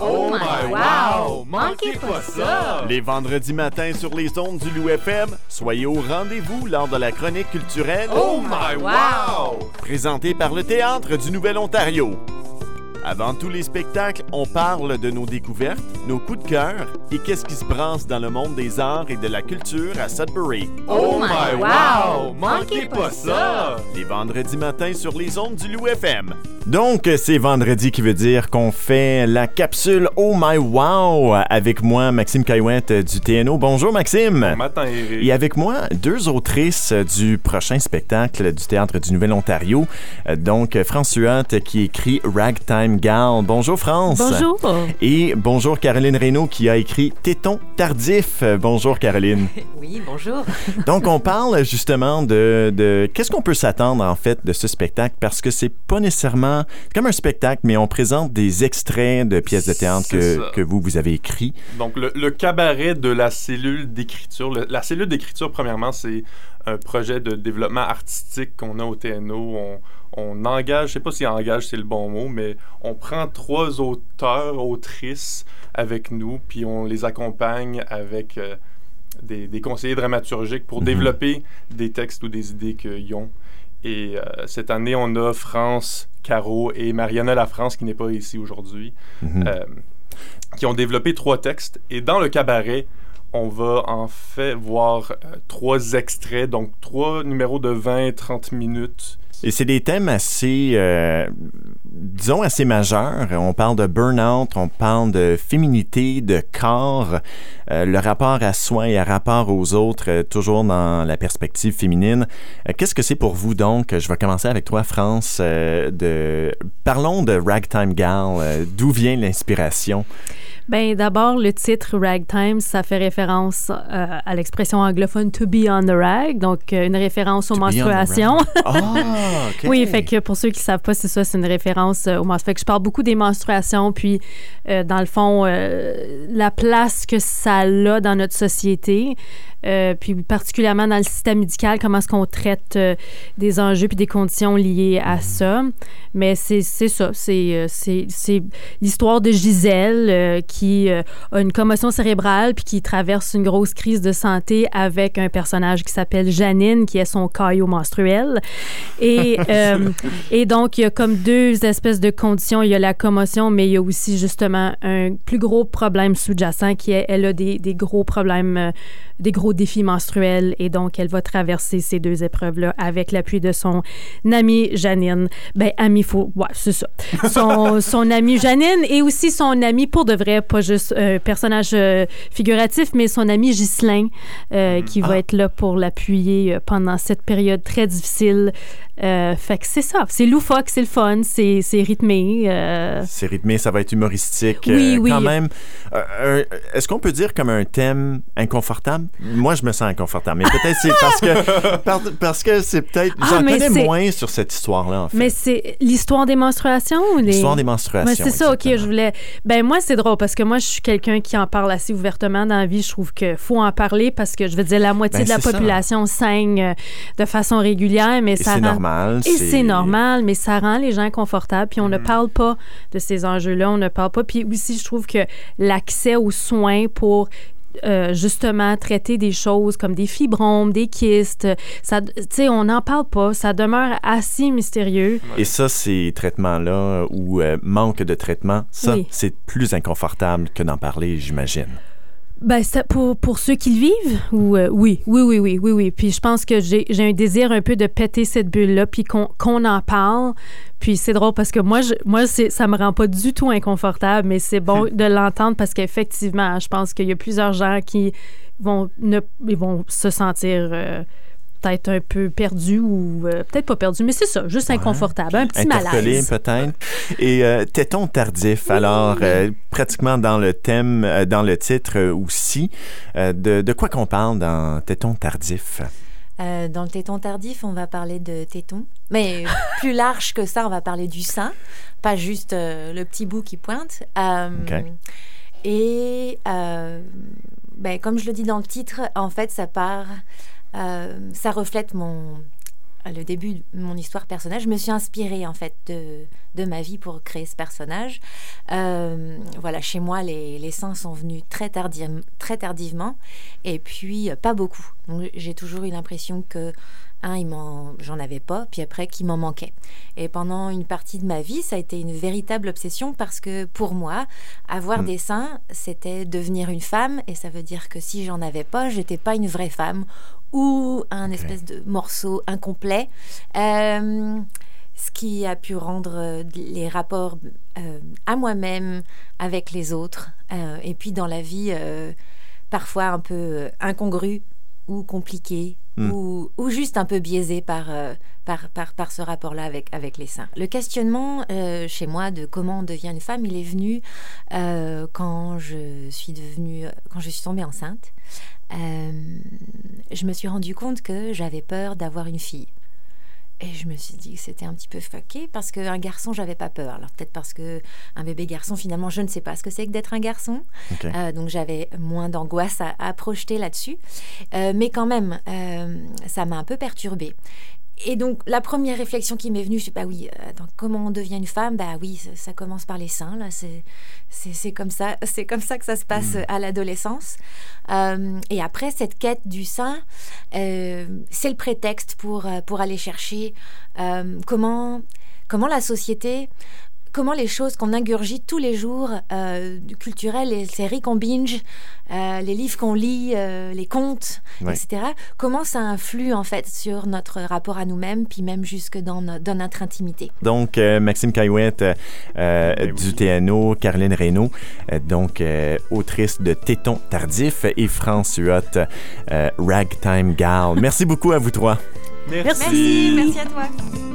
Oh my wow! Manquez pas ça! Les vendredis matins sur les ondes du Loup FM, soyez au rendez-vous lors de la chronique culturelle Oh my wow! présentée par le Théâtre du Nouvel-Ontario. Avant tous les spectacles, on parle de nos découvertes, nos coups de cœur et qu'est-ce qui se brasse dans le monde des arts et de la culture à Sudbury. Oh my wow! Manquez pas ça! Les vendredis matins sur les ondes du Loup FM. Donc, c'est vendredi qui veut dire qu'on fait la capsule Oh My Wow avec moi, Maxime Caillouette du TNO. Bonjour, Maxime. Bon matin, Eric. Et avec moi, deux autrices du prochain spectacle du Théâtre du Nouvel-Ontario. Donc, François qui écrit Ragtime Gal. Bonjour, France. Bonjour. Et bonjour, Caroline Reynaud qui a écrit Téton tardif. Bonjour, Caroline. Oui, bonjour. Donc, on parle justement de, de qu'est-ce qu'on peut s'attendre en fait de ce spectacle parce que c'est pas nécessairement comme un spectacle, mais on présente des extraits de pièces de théâtre que, que vous, vous avez écrit. Donc, le, le cabaret de la cellule d'écriture. La cellule d'écriture, premièrement, c'est un projet de développement artistique qu'on a au TNO. On, on engage, je sais pas si engage c'est le bon mot, mais on prend trois auteurs, autrices avec nous, puis on les accompagne avec euh, des, des conseillers dramaturgiques pour Mhm. développer des textes ou des idées qu'ils ont. Et euh, cette année, on a France, Caro et Mariana La France, qui n'est pas ici aujourd'hui, Mhm. euh, qui ont développé trois textes. Et dans le cabaret, on va en fait voir trois extraits, donc trois numéros de 20-30 minutes. Et c'est des thèmes assez, euh, disons, assez majeurs. On parle de burn-out, on parle de féminité, de corps, euh, le rapport à soi et à rapport aux autres, euh, toujours dans la perspective féminine. Qu'est-ce que c'est pour vous donc? Je vais commencer avec toi, France. de... Parlons de Ragtime Gal. D'où vient l'inspiration? Ben d'abord le titre ragtime, ça fait référence euh, à l'expression anglophone to be on the rag, donc euh, une référence aux To menstruations. Ah, OK. Oui, fait que pour ceux qui savent pas, c'est ça, c'est une référence euh, aux menstruations. Fait que je parle beaucoup des menstruations, puis euh, dans le fond, euh, la place que ça a dans notre société, euh, puis particulièrement dans le système médical, comment est-ce qu'on traite euh, des enjeux puis des conditions liées à ça. Mais c'est ça, c'est euh, c'est l'histoire de Gisèle euh, qui a une commotion cérébrale puis qui traverse une grosse crise de santé avec un personnage qui s'appelle Janine, qui est son caillot menstruel. Et, et donc, il y a comme deux espèces de conditions. Il y a la commotion, mais il y a aussi justement un plus gros problème sous-jacent qui est, elle a des, des gros problèmes, des gros défis menstruels. Et donc, elle va traverser ces deux épreuves-là avec l'appui de son amie Janine. Ben, amie, faut, ouais, c'est ça. Son, son amie Janine et aussi son ami pour de vrai, pas juste un personnage euh, figuratif, mais son ami Ghislain, euh, qui va être là pour l'appuyer euh, pendant cette période très difficile. Fait que c'est ça. C'est loufoque, c'est le fun, c'est rythmé. C'est rythmé, ça va être humoristique. Oui, oui. Quand même. Est-ce qu'on peut dire comme un thème inconfortable? Moi, je me sens inconfortable. Mais peut-être c'est parce que par- parce que c'est peut-être. Ah, J'en connais moins sur cette histoire-là, en fait. Mais c'est l'histoire des menstruations ou les... L'histoire des menstruations. C'est ça, OK, je voulais... Ben moi, c'est drôle parce que moi, je suis quelqu'un qui en parle assez ouvertement dans la vie. Je trouve qu'il faut en parler parce que, je veux dire, la moitié Ben, de la ça. population saigne euh, de façon régulière, mais Et ça c'est rend... normal. Et c'est normal, mais ça rend les gens confortables. Puis on ne Mhm. parle pas de ces enjeux-là, on ne parle pas. Puis aussi, je trouve que l'accès aux soins pour euh, justement traiter des choses comme des fibromes, des kystes, ça, on n'en parle pas. Ça demeure assez mystérieux. Et ça, ces traitements-là ou euh, manque de traitement, ça, Oui. c'est plus inconfortable que d'en parler, j'imagine. Ben, ça, pour, pour ceux qui le vivent, ou, euh, oui, oui, oui, oui, oui, oui. Puis je pense que j'ai j'ai un désir un peu de péter cette bulle-là, puis qu'on en parle. Puis c'est drôle parce que moi, je, moi ça me rend pas du tout inconfortable, mais c'est bon de l'entendre parce qu'effectivement, je pense qu'il y a plusieurs gens qui vont, ne, ils vont se sentir euh, peut-être un peu perdus ou euh, peut-être pas perdus, mais c'est ça, juste inconfortable, un petit Interpellé malaise. peut-être. Et euh, téton tardif, alors euh, pratiquement dans le thème, euh, dans le titre aussi, euh, de, de quoi qu'on parle dans téton tardif? Euh, dans le téton tardif, on va parler de téton. Mais plus large que ça, on va parler du sein, pas juste euh, le petit bout qui pointe. Euh, OK. Et euh, ben, comme je le dis dans le titre, en fait, ça part, euh, ça reflète mon, le début de mon histoire personnelle, je me suis inspirée en fait de, de ma vie pour créer ce personnage. Euh, voilà, chez moi, les, les seins sont venus très, très tardivement et puis euh, pas beaucoup. J'ai toujours eu l'impression que un, j'en avais pas, puis après qu'il m'en manquait. Et pendant une partie de ma vie, ça a été une véritable obsession parce que pour moi, avoir hmm. des seins, c'était devenir une femme, et ça veut dire que si j'en avais pas, j'étais pas une vraie femme ou un espèce de morceau incomplet. Euh, ce qui a pu rendre euh, les rapports euh, à moi-même, avec les autres, et puis dans la vie, parfois un peu incongru ou compliqué, hmm. ou, juste un peu biaisé par, par, par, par, ce rapport-là avec, avec les seins. Le questionnement chez moi de comment on devient une femme, il est venu quand je suis devenue, quand je suis tombée enceinte. Euh, je me suis rendu compte que j'avais peur d'avoir une fille. Et je me suis dit que c'était un petit peu fucké parce qu'un garçon, j'avais pas peur. Alors peut-être parce que un bébé garçon, finalement, je ne sais pas ce que c'est que d'être un garçon. Euh, donc j'avais moins d'angoisse à, projeter là-dessus. Euh, mais quand même, ça m'a un peu perturbée. Et donc, la première réflexion qui m'est venue, je sais pas, oui, euh, comment on devient une femme? Bah oui, ça, commence par les seins, là, c'est comme ça, c'est comme ça que ça se passe mm. à l'adolescence. Euh, et après, cette quête du sein, euh, c'est le prétexte pour, pour aller chercher comment, comment la société comment les choses qu'on ingurgite tous les jours, euh, culturelles, les séries qu'on binge, euh, les livres qu'on lit, euh, les contes, etc., comment ça influe en fait sur notre rapport à nous-mêmes, puis même jusque dans, notre intimité? Donc, Maxime Caillouette ben du TNO, Caroline Reynaud, donc autrice de Téton tardif, et France Huot, Ragtime Gal. Merci beaucoup à vous trois. Merci, merci, merci à toi.